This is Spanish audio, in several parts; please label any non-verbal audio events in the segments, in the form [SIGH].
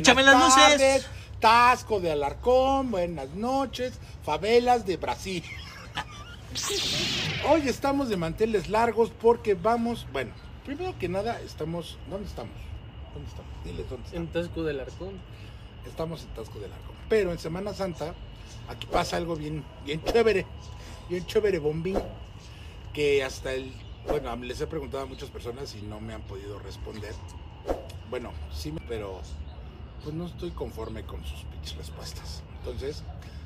Échame las luces. tardes, Tasco de Alarcón, buenas noches, favelas de Brasil. Hoy estamos de manteles largos porque vamos, bueno, primero que nada estamos, ¿dónde estamos? ¿Dónde estamos? Diles dónde estamos. En Tasco del Arcón. Estamos en Tasco del Arco. Pero en Semana Santa, aquí pasa algo bien, bien chévere, bien chévere, bombín, que hasta el, bueno, les he preguntado a muchas personas y no me han podido responder. Bueno, sí, pero pues no estoy conforme con sus pinches respuestas. Entonces,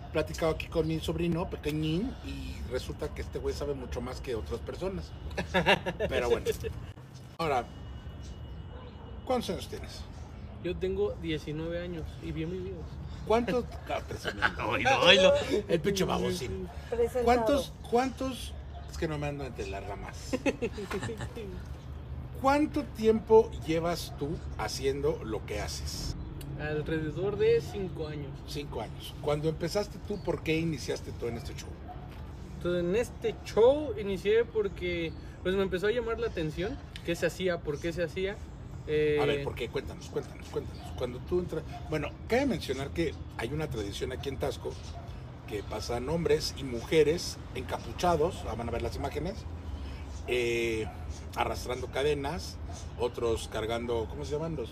he platicado aquí con mi sobrino pequeñín y resulta que este güey sabe mucho más que otras personas. [LAUGHS] Pero bueno. Ahora, ¿cuántos años tienes? Yo tengo 19 años y bien vividos. ¿Cuántos? [LAUGHS] Ah, oílo. El pinche babosín. ¿Cuántos, cuántos? Es que no me ando entre las ramas. [LAUGHS] ¿Cuánto tiempo llevas tú haciendo lo que haces? Alrededor de 5 años. Cinco años. Cuando empezaste tú, ¿por qué iniciaste todo en este show? Entonces en este show inicié porque pues me empezó a llamar la atención qué se hacía, por qué se hacía. Eh, A ver, ¿por qué? Cuéntanos, cuéntanos, cuéntanos. Cuando tú entras... Bueno, cabe mencionar que hay una tradición aquí en Tasco que pasan hombres y mujeres encapuchados, ah, van a ver las imágenes, eh, arrastrando cadenas, otros cargando, ¿cómo se llaman? Los,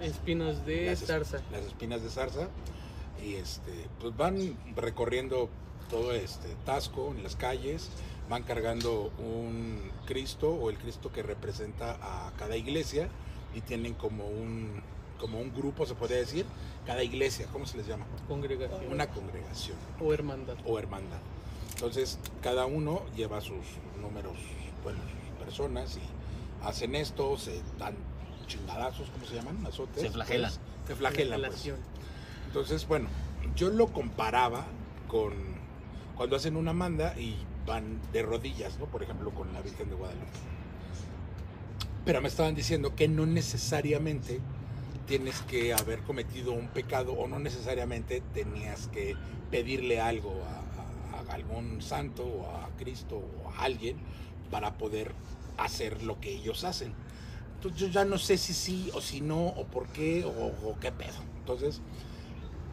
Espinos de las, zarza. las espinas de zarza. Y este, pues van recorriendo todo este Tasco en las calles, van cargando un Cristo o el Cristo que representa a cada iglesia y tienen como un, como un grupo, se podría decir, cada iglesia, ¿cómo se les llama? Congregación. Una congregación O hermandad. o hermandad. Entonces, cada uno lleva sus números, bueno, personas y hacen esto, se dan chingadazos, ¿cómo se llaman? Azotes. Se flagelan. pues, se flagelan, pues. Entonces, bueno, yo lo comparaba con cuando hacen una manda y van de rodillas, ¿no? Por ejemplo, con la Virgen de Guadalupe. Pero me estaban diciendo que no necesariamente tienes que haber cometido un pecado o no necesariamente tenías que pedirle algo a, a- a algún santo o a Cristo o a alguien para poder hacer lo que ellos hacen. Entonces yo ya no sé si sí o si no o por qué o, o qué pedo. Entonces,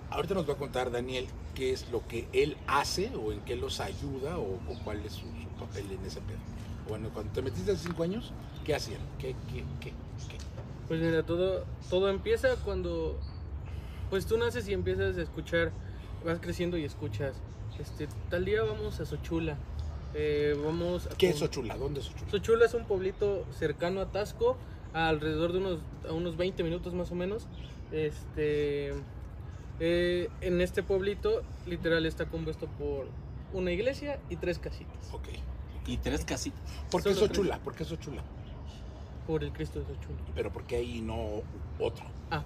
ahorita nos va a contar Daniel qué es lo que él hace o en qué los ayuda o, o cuál es su, su papel en ese pedo. Bueno, cuando te metiste hace cinco años, ¿qué hacían? ¿Qué, qué, qué, qué? Pues mira, todo, todo empieza cuando pues tú naces y empiezas a escuchar, vas creciendo y escuchas, este, tal día vamos a Sochula, eh, vamos a ¿Qué es con- Ochula? ¿Dónde es Ochula? Sochula es un pueblito cercano a Tasco, alrededor de unos, a unos 20 minutos más o menos. Este, eh, en este pueblito, literal, está compuesto por una iglesia y tres casitas. Ok. Y tres casitas. ¿Por qué es Solo tres. Ochula? ¿Por qué es Ochula? Por el Cristo de Sochula. Pero ¿por qué ahí no otro? Ah,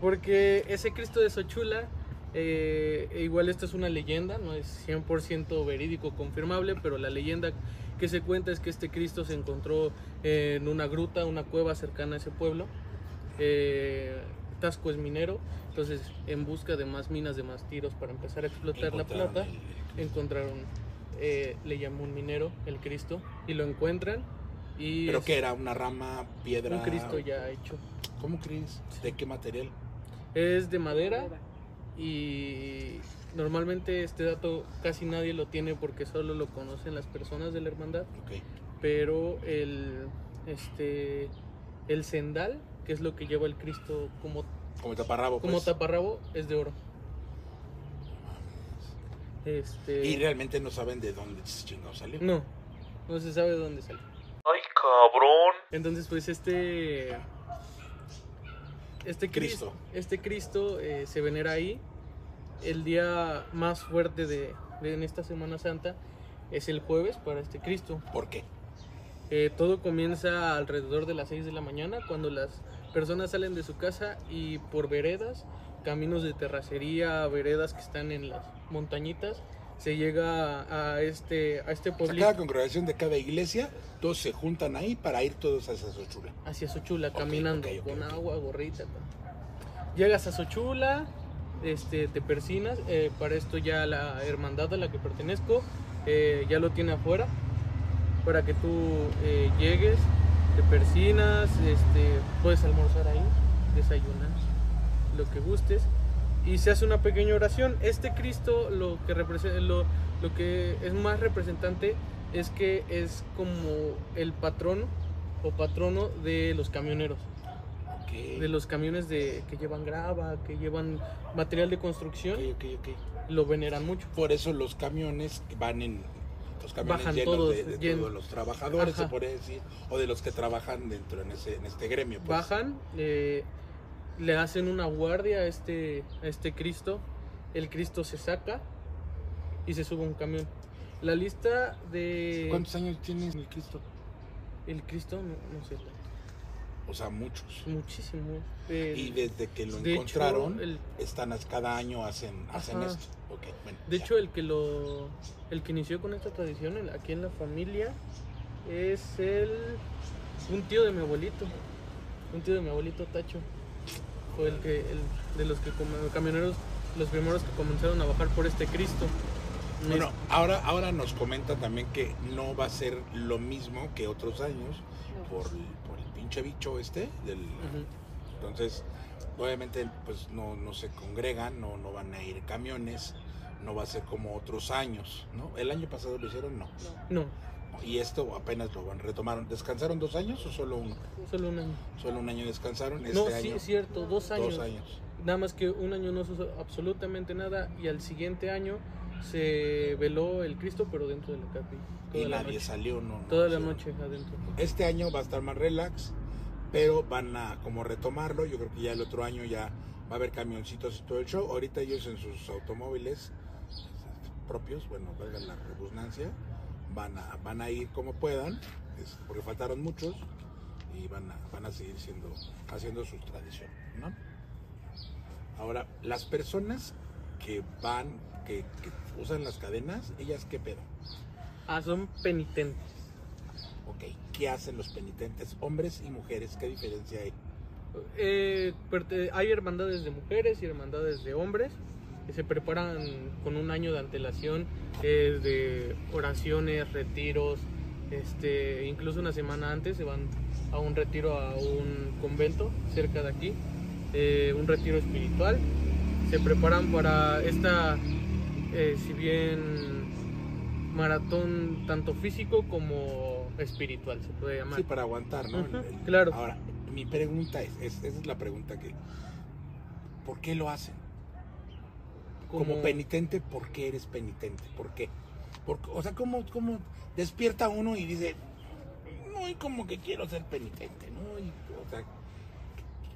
porque ese Cristo de Sochula, eh, igual esto es una leyenda, no es 100% verídico, confirmable, pero la leyenda que se cuenta es que este Cristo se encontró en una gruta, una cueva cercana a ese pueblo. Eh, Tasco es minero, entonces en busca de más minas, de más tiros para empezar a explotar la plata, encontraron, eh, le llamó un minero, el Cristo, y lo encuentran. Y ¿Pero qué era? ¿Una rama, piedra? un Cristo ya hecho. ¿Cómo crees? ¿De qué material? Es de madera y normalmente este dato casi nadie lo tiene porque solo lo conocen las personas de la hermandad, pero el este el sendal, que es lo que lleva el Cristo como Como taparrabo, como pues. taparrabo, es de oro. Este Y realmente no saben de dónde chingado salió. no, no se sabe de dónde sale. ¡Ay, cabrón! Entonces, pues este. Este Cristo. Cristo, este Cristo eh, se venera ahí. El día más fuerte de, de- en esta Semana Santa es el jueves para este Cristo. ¿Por qué? Eh, todo comienza alrededor de las 6 de la mañana cuando las personas salen de su casa y por veredas, caminos de terracería, veredas que están en las montañitas, se llega a, este, a este O sea, pueblito. cada congregación de cada iglesia, todos se juntan ahí para ir todos a esa Xochula. hacia Sochula Ok, caminando ok, ok, con agua, gorrita. Llegas a Sochula, este, te persinas. eh, para esto ya la hermandad a la que pertenezco eh, ya lo tiene afuera. Para que tú eh, llegues, te persinas, este, puedes almorzar ahí, desayunar. lo que gustes. Y se hace una pequeña oración. Este Cristo lo que, lo, lo que es más representante es que es como el patrón o patrono de los camioneros. De los camiones de, que llevan grava, que llevan material de construcción, lo veneran mucho. Por eso los camiones van en los camiones Bajan llenos todos, de, de llen- todos los trabajadores, se Ajá. puede decir, o de los que trabajan dentro en ese en este gremio. pues. Bajan, eh, le hacen una guardia a este, a este Cristo. El Cristo se saca y se sube a un camión. La lista de ¿Cuántos años tiene el Cristo? el Cristo, no, no sé, O sea, muchos. muchísimo. El- Y desde que lo de hecho, encontraron, el- están cada año hacen hacen Ajá. esto. Bueno, de ya. hecho, el que lo, el que inició con esta tradición el- aquí en la familia es el un tío de mi abuelito, un tío de mi abuelito Tacho. Fue el que, el, de los que camioneros, los primeros que comenzaron a bajar por este Cristo. Bueno, ahora, ahora nos comenta también que no va a ser lo mismo que otros años por, bicho este. Del. Entonces, obviamente, pues no, no se congregan, no, no van a ir camiones, no va a ser como otros años, ¿no? El año pasado lo hicieron, no. No, Y esto apenas lo van, retomaron. ¿Descansaron dos años o solo uno? solo un año. Solo un año descansaron. Este no, sí, año, es cierto, dos años. dos años. Nada más que un año no se hizo absolutamente nada y al siguiente año se veló el Cristo, pero dentro de la capilla. Y la nadie noche. salió, no. no Toda la noche adentro. Este año va a estar más relax, pero van a como retomarlo. Yo creo que ya el otro año ya va a haber camioncitos y todo el show. Ahorita ellos en sus automóviles propios, bueno, valga la redundancia, van a, van a ir como puedan, porque faltaron muchos y van a, van a seguir siendo, haciendo su tradición, ¿no? Ahora, las personas que van, que, que usan las cadenas, ellas qué pedo. Ah, son penitentes. Ok, ¿qué hacen los penitentes, hombres y mujeres? ¿Qué diferencia hay? Eh, hay hermandades de mujeres y hermandades de hombres que se preparan con un año de antelación eh, de oraciones, retiros, este, incluso una semana antes se van a un retiro a un convento cerca de aquí, eh, un retiro espiritual. Se preparan para esta, si bien maratón tanto físico como espiritual, se puede llamar. Sí, para aguantar, ¿no? Ujú, El- el- claro. Ahora, mi pregunta es, es- esa es la pregunta que... ¿Por qué lo hacen? Como, penitente, ¿por qué eres penitente? ¿Por qué? Porque, o sea, ¿cómo, cómo despierta uno y dice, no, y como que quiero ser penitente, ¿no? Y, o sea,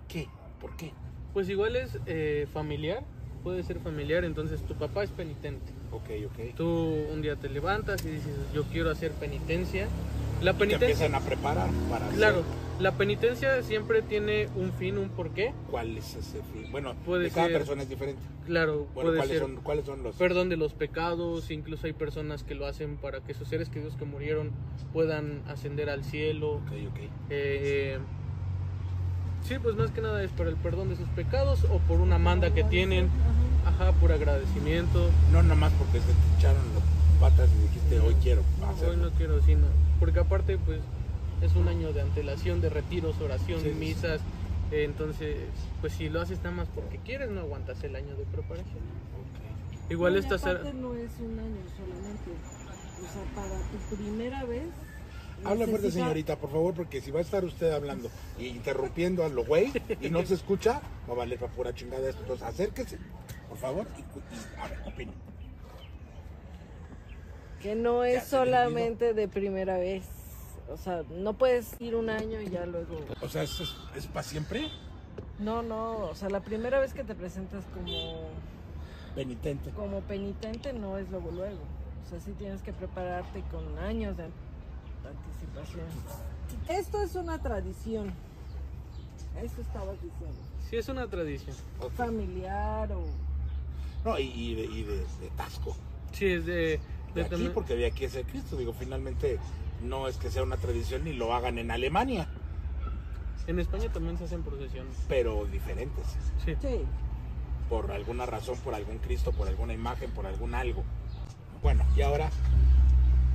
¿qué? ¿Por qué? Pues igual es eh, familiar, puede ser familiar, entonces tu papá es penitente. Ok, ok. Tú un día te levantas y dices, yo quiero hacer penitencia. La Y te penitencia, empiezan a preparar para hacer claro, la penitencia siempre tiene un fin, un porqué. cuál es ese fin. Bueno, Puede de cada ser- persona es diferente. Claro, Bueno, puede ¿cuáles ser son, ¿cuáles son los...? perdón de los pecados, incluso hay personas que lo hacen para que sus seres queridos que murieron puedan ascender al cielo. Ok, ok. Eh, sí, pues más que nada es para el perdón de sus pecados o por una manda que tienen, ajá, por agradecimiento. No nada más porque se te echaron las patas y dijiste, hoy quiero No, hacerlo. hoy no quiero, sino porque aparte pues es un año de antelación, de retiros, oración, Sí, sí, sí. misas, eh, entonces pues si lo haces nada más porque quieres no aguantas el año de preparación. Igual No, esta ser- aparte no es un año solamente. O sea, para tu primera vez. Habla fuerte, señorita, por favor, porque si va a estar usted hablando y interrumpiendo a lo güey y no se escucha, va a valer para pura chingada esto. Entonces, acérquese, por favor, y, y a ver, opine. Que no es solamente de primera vez. O sea, no puedes ir un año y ya luego. O sea, ¿es, es, para siempre? No, no. O sea, la primera vez que te presentas como, Penitente. como penitente no es luego luego. O sea, sí tienes que prepararte con años de anticipación. Esto es una tradición. Eso estabas diciendo. sí es una tradición. Ok. Familiar o. No, y, y de, y de, de Tasco. Sí, es de, De aquí, también- porque de aquí es el Cristo. Digo, finalmente no es que sea una tradición ni lo hagan en Alemania, en España también se hacen procesiones. pero diferentes. Sí. Sí. por alguna razón, por algún Cristo, por alguna imagen, por algún algo. Bueno, y ahora,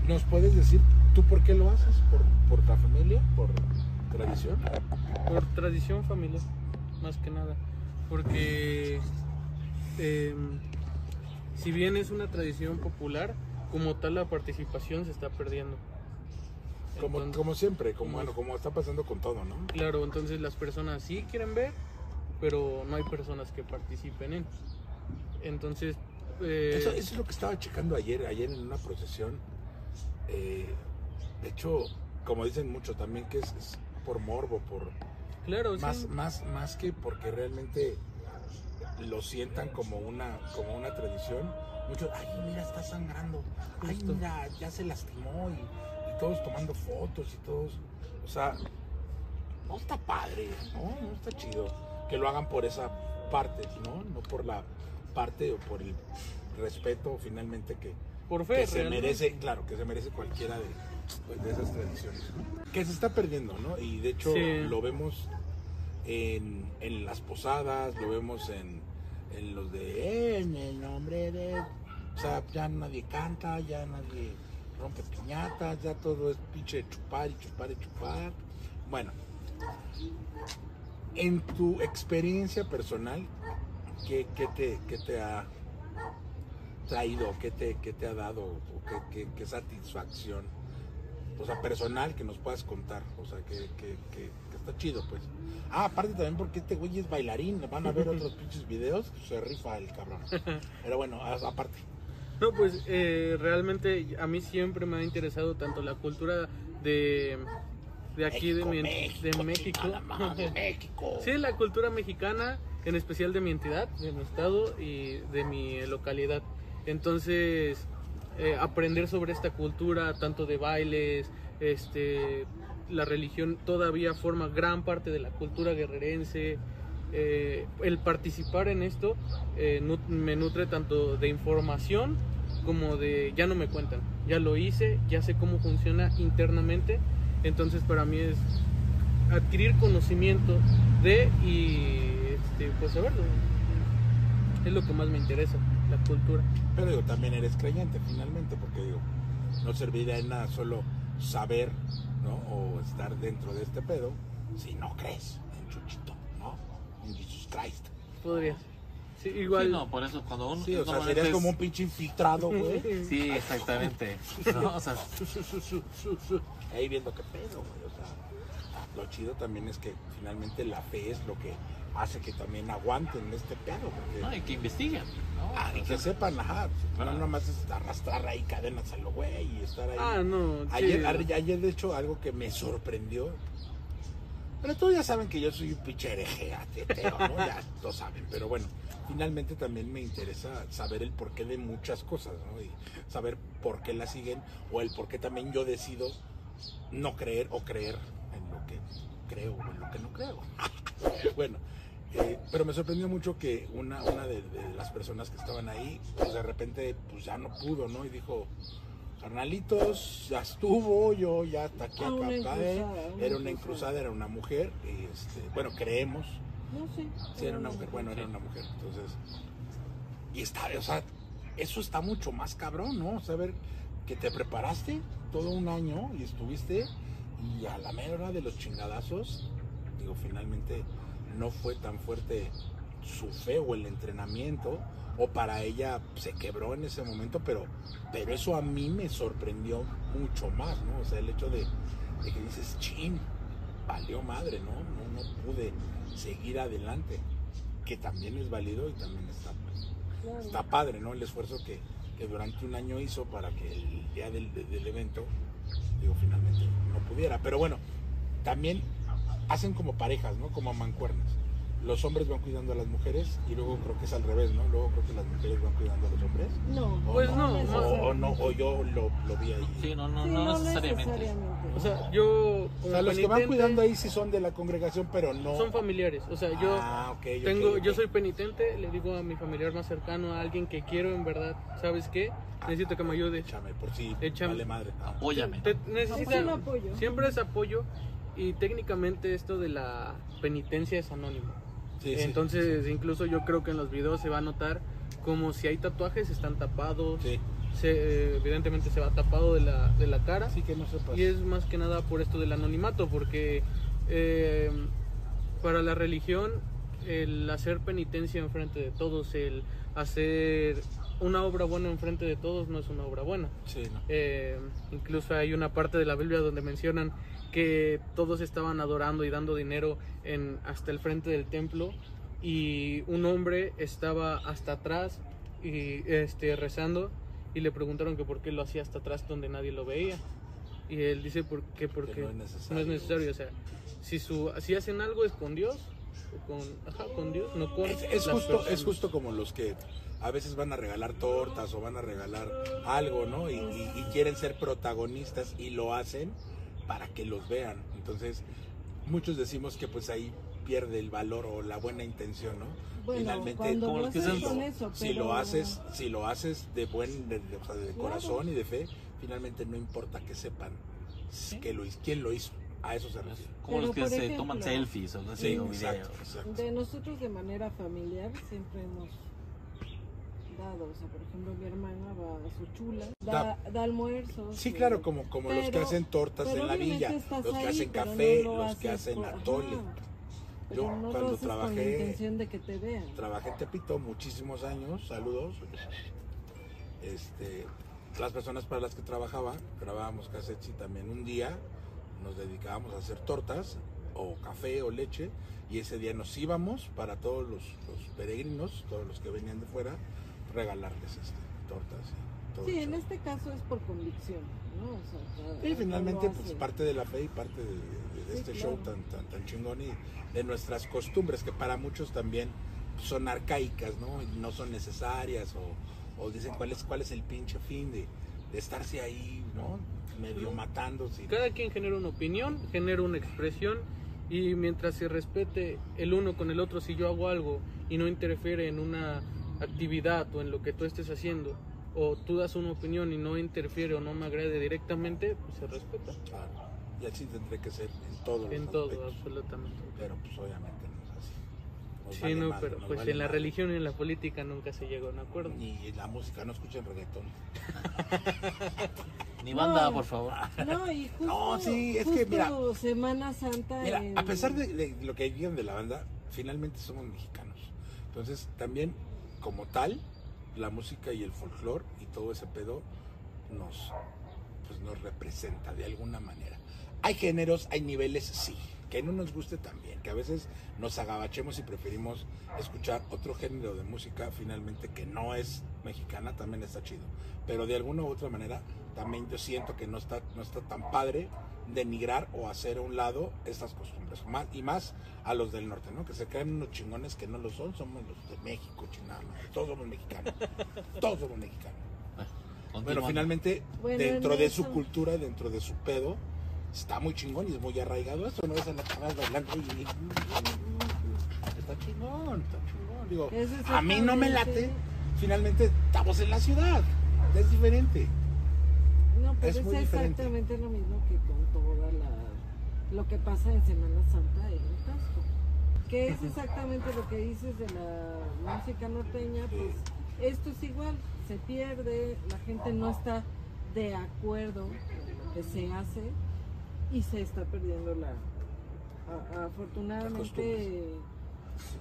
¿nos puedes decir tú por qué lo haces? ¿Por, por tu familia? ¿Por tradición? Por tradición familiar, más que nada. porque eh, si bien es una tradición popular, como tal la participación se está perdiendo. Como, Entonces- como siempre, como, bueno, como está pasando con todo, ¿no? Claro, entonces las personas sí quieren ver, pero no hay personas que participen en. Entonces, eh, Eso, eso es lo que estaba checando ayer, ayer en una procesión. Eh, de hecho, como dicen mucho también que es, es por morbo, por claro, más, sí. más, más que porque realmente lo sientan como una, como una tradición. Muchos, ay, mira, está sangrando. Ay, Justo. mira, ya se lastimó y, y todos tomando fotos y todos. O sea, no está padre, ¿no? No está chido que lo hagan por esa parte, ¿no? No por la parte o por el respeto finalmente que, por fe, que se merece, claro, que se merece cualquiera de, pues, de esas tradiciones. ¿no? Que se está perdiendo, ¿no? Y de hecho Sí. lo vemos en, en las posadas, lo vemos en, en los de en el nombre de. O sea, ya nadie canta, ya nadie rompe piñatas, ya todo es pinche chupar y chupar y chupar. Bueno, en tu experiencia personal, ¿qué, qué te, qué te ha traído, qué te, qué te ha dado, o qué, qué- satisfacción, o sea, personal que nos puedas contar, o sea, que está chido, pues. Ah, aparte también porque este güey es bailarín, van a ver [LAUGHS] otros pinches videos, se rifa el cabrón. [LAUGHS] Pero bueno, aparte. No, pues eh, realmente a mí siempre me ha interesado tanto la cultura de, de aquí, de, mi, de México. madre, [LAUGHS] México. Sí, la cultura mexicana, en especial de mi entidad, de mi estado y de mi localidad. Entonces, eh, aprender sobre esta cultura, tanto de bailes, este, la religión todavía forma gran parte de la cultura guerrerense. Eh, el participar en esto eh, nu- me nutre tanto de información como de ya no me cuentan, ya lo hice, ya sé cómo funciona internamente. Entonces, para mí es adquirir conocimiento de y este, pues saberlo. Es lo que más me interesa, la cultura. Pero digo, también eres creyente finalmente, porque digo, no serviría de nada solo saber, ¿no? O estar dentro de este pedo si no crees en Chuchito, ¿no? En Jesus Christ. Podría. Sí, igual. Sí, no, por eso cuando uno. Sí, o sea, serías es- como un pinche infiltrado, güey. [LAUGHS] Sí, exactamente. [LAUGHS] ¿no? O sea. Ahí viendo qué pedo, güey. O sea, lo chido también es que finalmente la fe es lo que hace que también aguanten este pedo. Porque, no, y que investiguen. ¿no? ah, y que sepan, ajá. No Claro. nomás es arrastrar ahí cadenas a lo güey y estar ahí. Ah, no. sí. Ayer, a- ayer, de hecho, algo que me sorprendió. Pero todos ya saben que yo soy un pinche hereje, ¿no? Ya [LAUGHS] lo saben. Pero bueno, finalmente también me interesa saber el porqué de muchas cosas, ¿no? Y saber por qué la siguen o el por qué también yo decido no creer o creer en lo que creo o en lo que no creo. [LAUGHS] bueno, eh, pero me sorprendió mucho que una, una de, de las personas que estaban ahí, pues de repente, pues ya no pudo, ¿no? Y dijo, carnalitos, ya estuvo, yo ya hasta aquí Ah, encruzada, una Era una encruzada. encruzada, era una mujer, y este, bueno, creemos, No sé. sí, era una mujer, bueno, era una mujer, entonces, y está, o sea, eso está mucho más cabrón, ¿no? Saber que te preparaste todo un año y estuviste, y a la mera hora de los chingadazos, digo, finalmente no fue tan fuerte su fe o el entrenamiento, o para ella se quebró en ese momento, pero, pero eso a mí me sorprendió mucho más, ¿no? O sea, el hecho de, de que dices, chin, valió madre, ¿no? ¿no? No pude seguir adelante, que también es válido y también está, está padre, ¿no? El esfuerzo que, que durante un año hizo para que el día del, de- del evento, digo, finalmente no pudiera. Pero bueno, también hacen como parejas, ¿no? Como mancuernas. Los hombres van cuidando a las mujeres y luego creo que es al revés, ¿no? Luego creo que las mujeres van cuidando a los hombres. No. O Pues no, no, o, no. o no, o yo lo, lo vi ahí. Sí, no, no, Sí, no, necesariamente. O sea, yo. O sea, los que van cuidando ahí sí son de la congregación, pero no. Son familiares. O sea, yo. Ah, ok, ok, Tengo, ok. yo soy penitente, le digo a mi familiar más cercano, a alguien que quiero en verdad, ¿sabes qué? Necesito que me ayude. Échame, por si Échame. vale madre. Apóyame. Te- necesitan, Un apoyo. siempre es apoyo y técnicamente esto de la penitencia es anónimo. Sí, sí. Entonces, incluso yo creo que en los videos se va a notar como si hay tatuajes están tapados, se, eh, evidentemente se va tapado de la, de la cara. sí que no. Y es más que nada por esto del anonimato, porque eh, para la religión el hacer penitencia enfrente de todos, el hacer una obra buena enfrente de todos no es una obra buena. Sí, no. Eh, incluso hay una parte de la Biblia donde mencionan que todos estaban adorando y dando dinero en, hasta el frente del templo y un hombre estaba hasta atrás y este rezando y le preguntaron que por qué lo hacía hasta atrás donde nadie lo veía y él dice por qué porque no es necesario. no es necesario o sea si su si hacen algo es con Dios o con ajá, con Dios no con Es, justo, es justo como los que a veces van a regalar tortas o van a regalar algo, ¿no? Y, y- y quieren ser protagonistas y lo hacen para que los vean. Entonces, muchos decimos que pues ahí pierde el valor o la buena intención, ¿no? Bueno, Finalmente, cuando como lo los que eso, si pero- lo haces, si lo haces de buen, de, de- o sea, de Claro. corazón y de fe, finalmente no importa que sepan que lo, hizo- quién lo hizo. A eso se refiere. Como los que se ejemplo, toman selfies o algo así, Sí, exacto, videos. exacto. De nosotros de manera familiar siempre hemos dado, o sea, por ejemplo, mi hermana va a su chula, da, da almuerzos. Sí, claro, como, como los que pero- hacen tortas pero en la villa, los que hacen pero café, no lo los que hacen atole. pero Yo, no cuando haces con la trabajé- intención de que te vean. Trabajé en Tepito muchísimos años, saludos. Este, las personas para las que trabajaba, grabábamos cassettes y también un día nos dedicábamos a hacer tortas o café o leche y ese día nos íbamos para todos los, los peregrinos, todos los que venían de fuera, regalarles este, tortas y todo Sí, en este caso es por convicción, ¿no? O sea, cada- Y finalmente, pues parte de la fe y parte de, de- de Sí, este claro. show tan, tan, tan chingón y de nuestras costumbres, que para muchos también son arcaicas, ¿no? Y no son necesarias o, o dicen cuál es, cuál es el pinche fin de, de estarse ahí, ¿no? Medio matándose. Cada quien genera una opinión, genera una expresión y mientras se respete el uno con el otro, si yo hago algo y no interfiere en una actividad o en lo que tú estés haciendo, o tú das una opinión y no interfiere o no me agrede directamente, pues se respeta. Claro. Y así tendré que ser en todos En los todo, aspectos. absolutamente. Pero pues obviamente no es así. Nos Sí, vale no, madre, pero pues vale en la madre. religión y en la política nunca se llegó a un acuerdo. Ni en la música, no escuchen reggaetón. [LAUGHS] Ni banda, No. por favor. No, y [LAUGHS] justo, No, sí, es que, justo mira, Semana Santa. Mira, en- a pesar de, de lo que digan de la banda, finalmente somos mexicanos. Entonces, también, como tal, la música y el folclore y todo ese pedo nos, pues, nos representa de alguna manera. Hay géneros, hay niveles, sí. Que no nos guste también, que a veces nos agabachemos y preferimos escuchar otro género de música, finalmente, que no es mexicana, también está chido. Pero de alguna u otra manera, también yo siento que no está, no está tan padre denigrar o hacer a un lado estas costumbres. Más, y más a los del norte, ¿no? Que se creen unos chingones que no lo son, somos los de México, chingada madre. Todos somos mexicanos. Todos somos mexicanos. Bueno, finalmente, Bueno, dentro en de eso- su cultura, dentro de su pedo, está muy chingón y es muy arraigado esto, ¿no? Ves a las chavas bailando y... Está chingón, está chingón. Digo, a mí no me late. Finalmente, estamos en la ciudad. Es diferente. No, pues Es es, muy diferente. exactamente lo mismo que con toda la lo que pasa en Semana Santa en el casco. Que es exactamente lo que dices de la música norteña, pues esto es igual, se pierde, la gente no está de acuerdo con lo que se hace y se está perdiendo la a- afortunadamente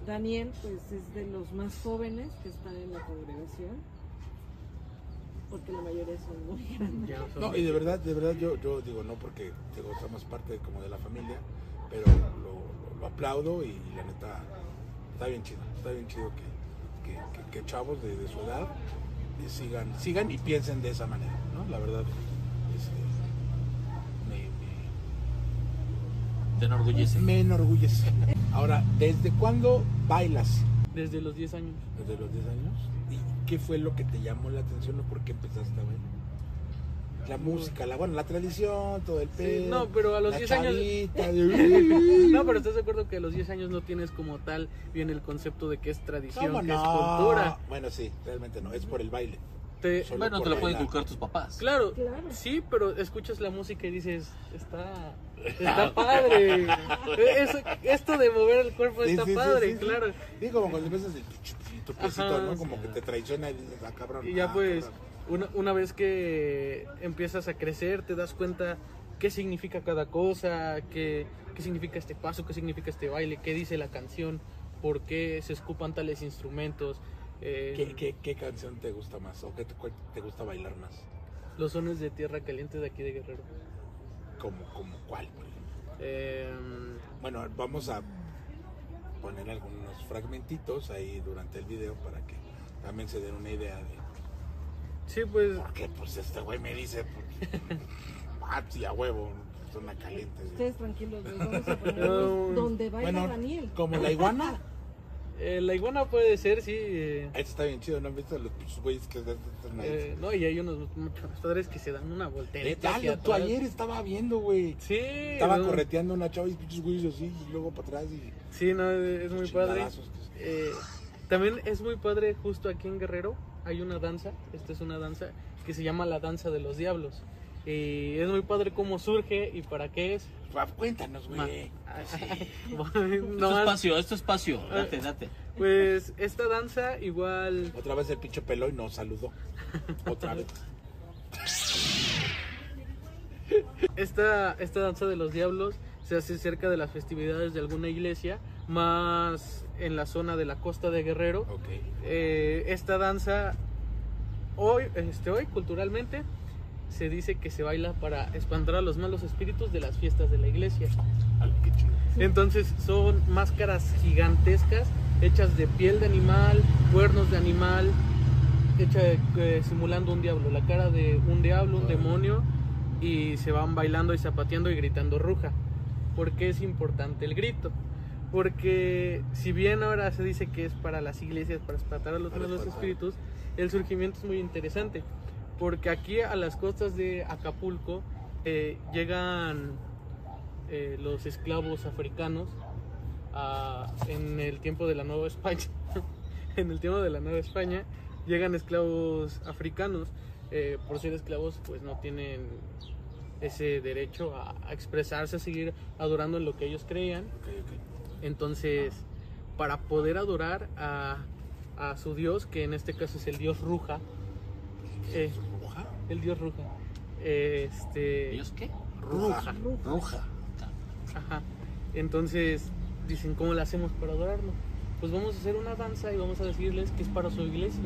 Daniel pues es de los más jóvenes que están en la congregación porque la mayoría son muy grandes. No, y de verdad, de verdad yo, yo digo no porque digo, somos parte como de la familia, pero lo, lo- lo aplaudo y la neta está bien chido, está bien chido que, que, que- que chavos de, de su edad eh, sigan, sigan y piensen de esa manera, ¿no? La verdad, este, me, Te enorgullece. me, me enorgullece. Ahora, ¿desde cuándo bailas? Desde los 10 años. ¿Desde los 10 años? ¿Y qué fue lo que te llamó la atención o por qué empezaste a bailar? La música, la, bueno, la tradición, todo el pedo. no, pero a los la 10 años- [LAUGHS] de- No, pero estás de acuerdo que a los 10 años no tienes como tal bien el concepto de que es tradición, ¿Cómo que no? es cultura. Bueno, sí, realmente no, es por el baile. Te- Bueno, te lo pueden inculcar tus papás. claro, Claro. sí, pero escuchas la música y dices, está, está [LAUGHS] padre. [LAUGHS] Eso- esto de mover el cuerpo Sí, está sí, padre, sí, sí. claro. Sí, como cuando empiezas el tu piecito, Ajá, ¿no? sí. Como que te traiciona dices, ah, cabrón. Y ya ah, pues, una, una vez que empiezas a crecer, te das cuenta qué significa cada cosa, qué, qué significa este paso, qué significa este baile, qué dice la canción. por qué se escupan tales instrumentos. eh, ¿Qué, qué, qué canción te gusta más? ¿O qué te, te gusta bailar más? Los sones de tierra caliente de aquí de Guerrero. ¿Como, como cuál, por ejemplo? Eh, Bueno, vamos a poner algunos fragmentitos ahí durante el video para que también se den una idea de sí, pues por qué pues este güey me dice pues, [LAUGHS] ah, sí, a huevo, zona caliente. Ustedes tranquilos, vamos a [LAUGHS] poner No. donde baila Bueno, Daniel. como la iguana. Eh, la iguana puede ser, sí. eh, Este está bien chido, ¿no han visto los güeyes que están eh, no, y hay unos padres que se dan una voltereta. Lo- tú ayer estaba viendo, güey. Sí, Estaba no, correteando una chava y pinches güeyes así, y luego para atrás y Sí, no, es muy padre. que- Eh, también es muy padre justo aquí en Guerrero hay una danza, esta es una danza que se llama la danza de los diablos. Y es muy padre cómo surge y para qué es. Cuéntanos, güey. [LAUGHS] Esto No, espacio, esto espacio. Date, date. pues esta danza igual Otra vez el pinche peló y nos saludó. Otra vez. esta, esta danza de los diablos se hace cerca de las festividades de alguna iglesia, más en la zona de la costa de Guerrero. Eh, esta danza hoy, este, hoy culturalmente se dice que se baila para espantar a los malos espíritus de las fiestas de la iglesia. Chido. Entonces son máscaras gigantescas hechas de piel de animal, cuernos de animal, hecha eh, simulando un diablo, la cara de un diablo, un demonio y se van bailando y zapateando y gritando ruja. ¿Por qué es importante el grito? Porque si bien ahora se dice que es para las iglesias, para espantar a los malos espíritus, el surgimiento es muy interesante. Porque aquí a las costas de Acapulco eh, llegan eh, los esclavos africanos a- en el tiempo de la Nueva España. [LAUGHS] en el tiempo de la Nueva España llegan esclavos africanos. eh, por ser esclavos, pues no tienen ese derecho a, a expresarse, a seguir adorando en lo que ellos creían. Entonces, para poder adorar a, a su dios, que en este caso es el dios Ruja, eh. El dios Ruja, este, ¿Ellos qué? Ruja. Roja. Ajá. Entonces dicen, ¿cómo la hacemos para adorarlo? Pues vamos a hacer una danza y vamos a decirles que es para su iglesia.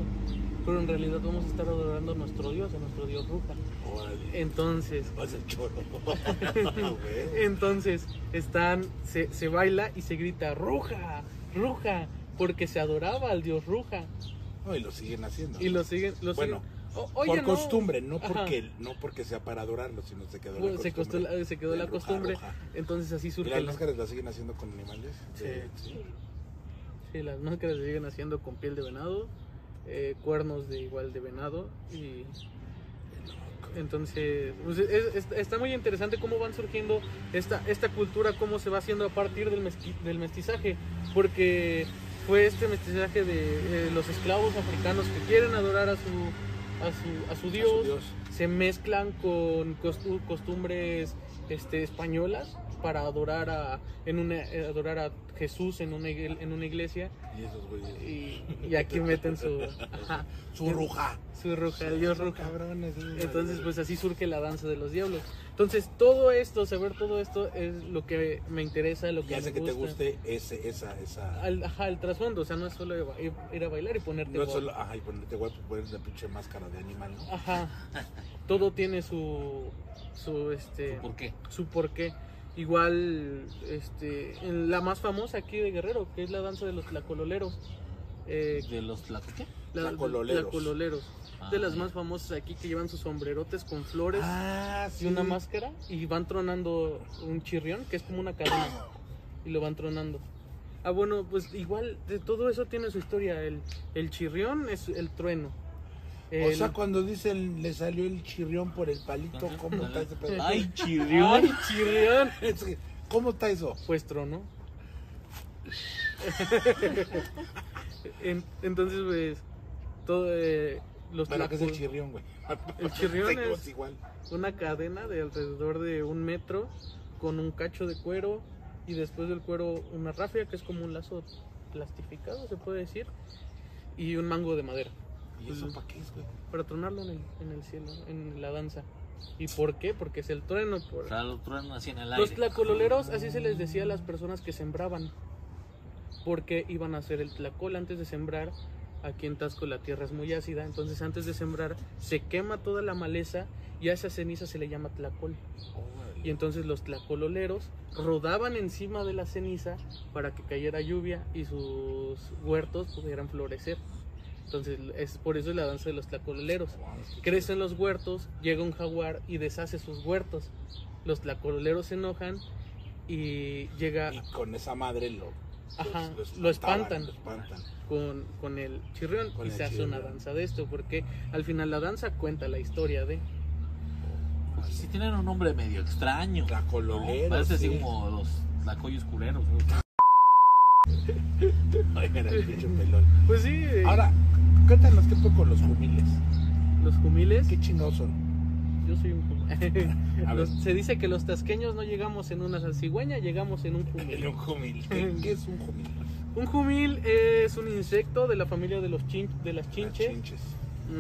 Pero en realidad vamos a estar adorando a nuestro Dios, a nuestro Dios Ruja. Órale. Entonces, [LAUGHS] entonces están, se, se baila y se grita Ruja, Ruja, porque se adoraba al Dios Ruja. No, y lo siguen haciendo. Y lo siguen, lo Bueno, siguen. O- oye, por no. costumbre, no Ajá. porque, no porque sea para adorarlo, sino se quedó la se, costó costumbre. la- se quedó la costumbre. Entonces así ¿Y surge las la- máscaras las siguen haciendo con animales? Sí. sí. Sí, las máscaras se siguen haciendo con piel de venado, eh, cuernos de igual de venado y entonces pues, es- es- está muy interesante cómo van surgiendo esta, esta cultura, cómo se va haciendo a partir del, mezqui- del mestizaje, porque fue este mestizaje de eh, los esclavos africanos que quieren adorar a su, a su, a su Dios, Dios. se mezclan con costu- costumbres este, españolas para adorar a, en una, eh, adorar a Jesús en una, en una iglesia Y esos güeyes. y, y aquí meten su, ajá, Su ruja. su ruja, el dios ruja. Cabrones, Entonces, pues así surge la danza de los diablos. Entonces, todo esto, saber todo esto es lo que me interesa, lo Y que hace me que te gusta. guste ese, esa, esa. Al- ajá, el trasfondo, o sea, no es solo ir a bailar y ponerte No es solo, ajá, y ponerte guapo, poner la pinche máscara de animal, ¿no? Ajá. Todo tiene su su este ¿Por qué? su porqué. Igual este en la más famosa aquí de Guerrero, que es la danza de los tlacololeros. Eh, ¿De los tlac- qué? la- Tlacololeros. tlacololeros. Ah, de las más famosas aquí que llevan sus sombrerotes con flores Ah, y una máscara y van tronando un chirrión que es como una cadena y lo van tronando. Ah, bueno, pues igual de todo eso tiene su historia. El, el chirrión es el trueno. O El- sea, cuando dicen le salió el chirrión por el palito, ¿cómo está ese pedo? Ay, chirrión. [LAUGHS] ¡Ay, chirrión! [LAUGHS] ¿Cómo está eso? Pues trono. [LAUGHS] En- entonces, pues, todo, eh, los Bueno, ¿qué es el chirrión, güey? El chirrión es- igual. una cadena de alrededor de un metro con un cacho de cuero y después del cuero una rafia que es como un lazo plastificado, se puede decir, y un mango de madera ¿Y eso para qué es, güey? para tronarlo en el, en el cielo, en la danza. ¿Y por qué? Porque es el trueno. Por... O sea, los truenos así en el Los aire. tlacololeros, así se les decía a las personas que sembraban. porque iban a hacer el tlacol antes de sembrar. Aquí en Tasco la tierra es muy ácida, entonces antes de sembrar se quema toda la maleza y a esa ceniza se le llama tlacol. Y entonces los tlacololeros rodaban encima de la ceniza para que cayera lluvia y sus huertos pudieran florecer. Entonces es por eso es la danza de los tlacololeros. Crecen los huertos, llega un jaguar y deshace sus huertos. Los tlacololeros se enojan y llega Y con esa madre lo, Ajá, los- los lo espantan. lo espantan. con, con el chirrión Con y el se hace una danza de esto, porque al final la danza cuenta la historia de... Sí tienen un nombre medio extraño. ¿no? Tlacololeros, Parece así sí. como los tlacoyos culeros. ¿no? [LAUGHS] Oigan, el pelón. Pues sí, eh, Ahora, cuéntanos qué con los jumiles. los jumiles, ¿Qué chingados son? yo soy un jumil. [LAUGHS] Los- se dice que los tasqueños no llegamos en una cigüeña, llegamos en un jumil. un jumil. [LAUGHS] ¿Qué, es un jumil? Un jumil es un insecto de la familia de, los chin- de las chinches. chinches.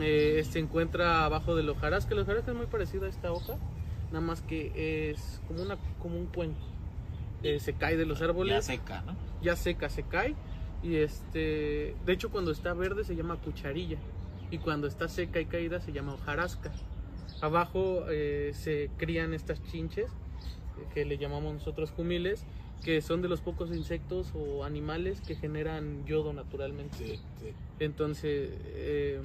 Eh, se encuentra abajo del hojarasca. El hojarasca es muy parecido a esta hoja, nada más que es como, una, como un cuenco. Eh, se cae de los Ya árboles, seca, ¿no? ya seca, se cae. Y este, de hecho, cuando está verde se llama cucharilla. Y cuando está seca y caída se llama hojarasca. Abajo eh, se crían estas chinches, eh, que le llamamos nosotros jumiles, que son de los pocos insectos o animales que generan yodo naturalmente. Sí, sí. Entonces, eh,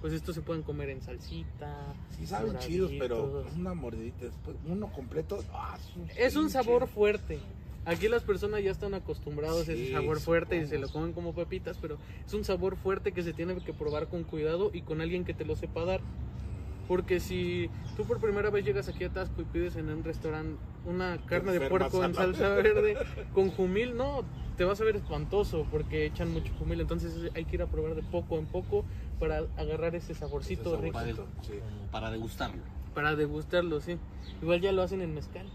pues estos se pueden comer en salsita. Sí saben chidos, pero doraditos. una mordidita después, uno completo. ah, Es un sabor fuerte. Aquí las personas ya están acostumbrados a ese sabor fuerte y se lo comen como pepitas, pero es un sabor fuerte que se tiene que probar con cuidado y con alguien que te lo sepa dar. Porque si tú por primera vez llegas aquí a Tasco y pides en un restaurante una carne de puerco en salsa verde [LAUGHS] con jumil, no, te vas a ver espantoso porque echan mucho jumil. Entonces hay que ir a probar de poco en poco para agarrar ese saborcito Ese rico, Para, sí. para degustarlo. para degustarlo, sí. Igual ya lo hacen en mezcal.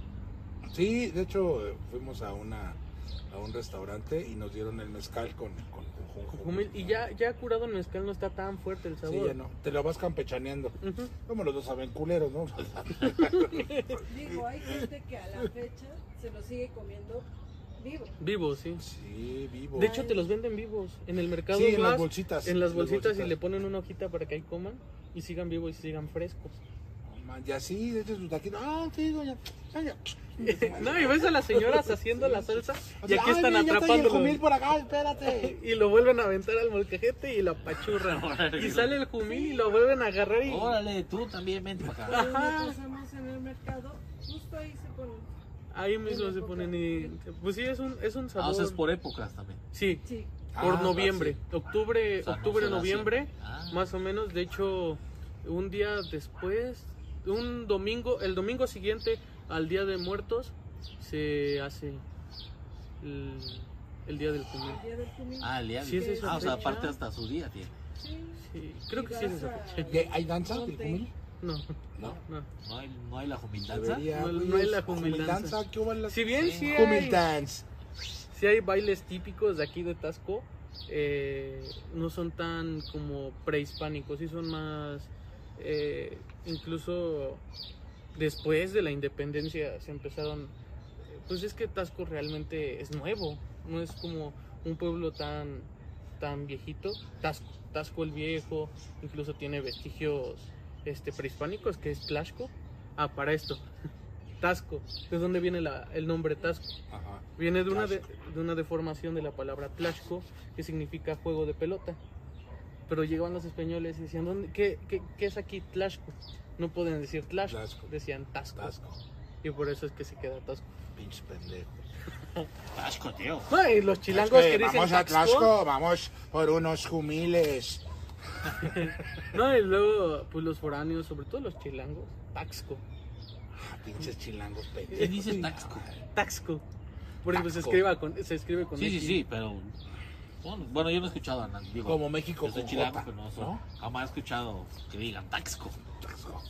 Sí, de hecho eh, fuimos a una a un restaurante y nos dieron el mezcal con, con, y ya, ya curado en mezcal no está tan fuerte el Sí, sabor. ya no. Te lo vas campechaneando. Ujú. Como los dos saben culeros, ¿no? [LAUGHS] Digo, hay gente que a la fecha se lo sigue comiendo vivo. Vivo, sí. Sí, vivo. De hecho, te los venden vivos. En el mercado sí, en vas, las bolsitas. en las bolsitas y le ponen una hojita para que ahí coman y sigan vivos y sigan frescos. Man, Y así, de hecho, sus taquitos. Ah, sí, doña. doña. [LAUGHS] no, y ves a las [LAUGHS] señoras haciendo la salsa y aquí Ay, están el atrapando. jumil por acá, espérate. [LAUGHS] Y lo vuelven a aventar al molcajete y lo apachurran. Y sale el jumil y lo vuelven a agarrar y... Órale, tú también vente para acá. Ajá. en el mercado, justo ahí se ponen. Ahí mismo se ponen y... Pues sí, es un, es un Ah, sabor... o sea, es por épocas también. Sí, Sí. por Ah, noviembre. Octubre, O sea, no octubre, noviembre. Ah. más o menos. De hecho, un día después, un domingo, el domingo siguiente al Día de Muertos, se hace el, el Día del Jumil. Día del Jumil. Ah, el día Sí, es Ah, o sea, aparte hasta su día tiene. Sí. Sí, creo que sí es esa fecha. ¿Y ¿Hay danza del jumil? No, No. no. No hay, no hay la jumildanza. No- no hay es la jumildanza. ¿Qué hubo en la Si bien Sí. hay, dance? sí hay bailes típicos de aquí de Tasco, eh, no son tan como prehispánicos, sí son más, eh, incluso después de la independencia se empezaron, pues es que Tasco realmente es nuevo, no es como un pueblo tan, tan viejito, Tasco, Tasco el viejo, incluso tiene vestigios este, prehispánicos que es Tlaxco, ah, para esto, [LAUGHS] Tasco, ¿de dónde viene la- el nombre Tasco? Ajá. Viene de una, de, de una deformación de la palabra tlaxco, que significa juego de pelota. Pero llegaban los españoles y decían, ¿dónde, qué, qué, qué es aquí tlaxco? No pueden decir tlaxco, Tlaxco. decían tasco. Tasco. Y por eso es que se queda tasco. Pinches pendejos. [LAUGHS] Tasco, tío. No, y los chilangos Es que, dicen vamos a taxco, Tlaxco, vamos por unos jumiles. [LAUGHS] No, y luego, pues los foráneos, sobre todo los chilangos, taxco. Ah, pinches chilangos pendejos. ¿Quién dice Taxco? Taxco. Porque pues, se, Taxco. escriba con, se escribe con Sí, sí, sí, pero. Bueno, yo no he escuchado a nadie. Digo, Como México yo soy con chilango, J, pero no, soy- ¿no? jamás he escuchado que digan Taxco.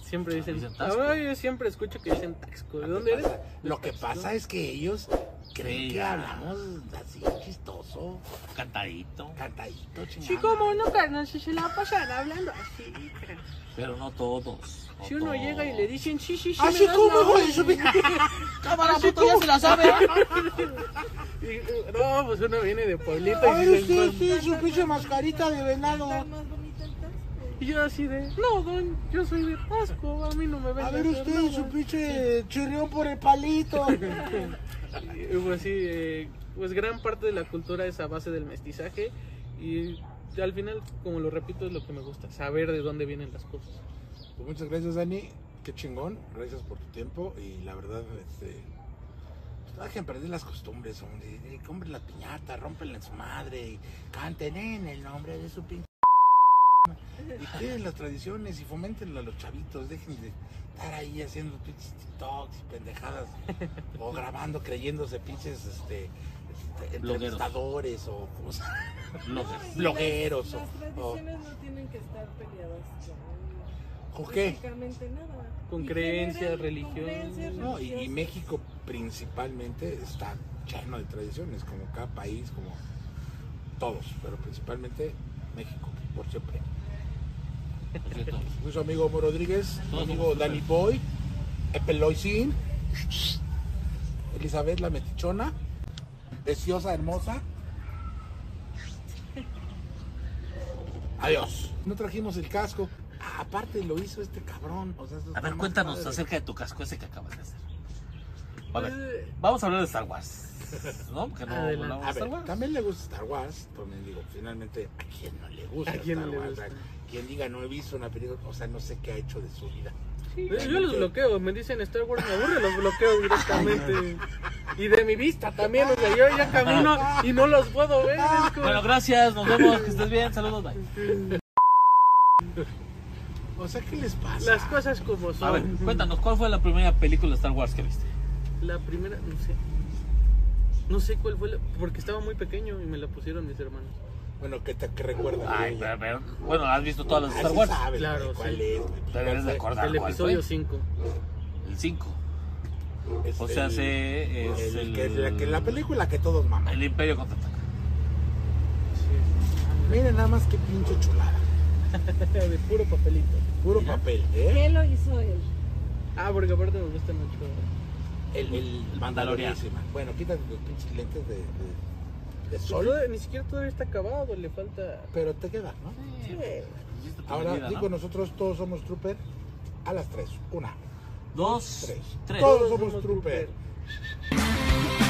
Siempre dicen, Dicen Taxco. Ay, yo siempre escucho que dicen taxco. ¿De dónde eres? Lo que pasa es que ellos creen Sí, que hablamos así chistoso, Cantadito. cantadito, chingado. Sí, como no, carnal, si se la pasan hablando así. carnal. Pero no todos. no Si uno todos. llega y le dicen, sí, sí, sí. Así me das como, la hijo de orden". su pinche- Cámara, puto, ya se la sabe. [LAUGHS] Y, No, pues uno viene de pueblito Ay, y usted, dice, sí, su pinche mascarita de venado. Y yo así de, no, don, yo soy de Pasco, a mí no me ven. A ver usted, su pinche chirrión por el palito. [LAUGHS] Pues sí, eh, pues gran parte de la cultura es a base del mestizaje y al final, como lo repito, es lo que me gusta, saber de dónde vienen las cosas. Pues muchas gracias, Dani. Qué chingón. Gracias por tu tiempo. Y la verdad, este. pues, dejen perder las costumbres, hombre. Compren la piñata, rompenla en su madre. Canten en el nombre de su Y cuiden las tradiciones y fomentenlo a los chavitos. Dejen de estar ahí haciendo pinches TikToks y pendejadas. o [LAUGHS] grabando, creyéndose pinches este, este, entrevistadores o ¿cómo se- Bloggers. blogueros. [LAUGHS] Las O, o- tradiciones no tienen que estar peleadas con ¿Con qué? nada. Con creencias, religión. No, y, y. México principalmente está lleno de tradiciones, como cada país, como todos, pero principalmente México, por siempre. Su amigo Homo Rodríguez, su Todos amigo Danny Boy, Epeloisin, Elizabeth la metichona, preciosa, hermosa. Adiós. No trajimos el casco. Ah, aparte lo hizo este cabrón. o sea, eso A ver, cuéntanos padre. acerca de tu casco ese que acabas de hacer. A ver, Eh, vamos a hablar de Star Wars. ¿No? Porque no hablamos de Star ver, Wars. también le gusta Star Wars, también digo, finalmente, ¿a quién no le gusta ¿A quién no Star le Wars? gusta? Quien diga no he visto una película, o sea, no sé qué ha hecho de su vida. sí, yo los bloqueo, me dicen Star Wars, me aburre, los bloqueo [LAUGHS] directamente. Y de mi vista también, o sea, yo ya camino y no los puedo ver. como- Bueno, gracias, nos vemos, que estés bien, saludos, bye. O sea, ¿qué les pasa? Las cosas como son. A ver, cuéntanos, ¿cuál fue la primera película de Star Wars que viste? La primera, no sé. No sé cuál fue la, porque estaba muy pequeño y me la pusieron mis hermanos. Bueno, ¿qué te qué recuerda? Ay, pero, pero, bueno, has visto todas las de Ah, Star sí Wars. sabes, Claro, ¿cuál sí. es? Te debes de Fue- acordar. el cuál episodio fue? 5. El 5. es O sea, el- se, es el- el, que- la, que la película que todos maman. el Imperio contraataca. Miren nada más qué pinche chulada. [LAUGHS] de puro papelito. Puro papel, ¿eh? ¿Qué lo hizo él? Ah, porque aparte me gusta mucho. El, el El Mandalorian. Mandalorian. Bueno, quítate los pinches lentes de, de, de sol, Todavía- ni siquiera todavía está acabado, le falta. pero te queda, ¿no? Sí. Ahora, medida, digo, ¿no? nosotros todos somos trooper a las tres. Una, Dos, tres. tres. Todos somos trooper. trooper.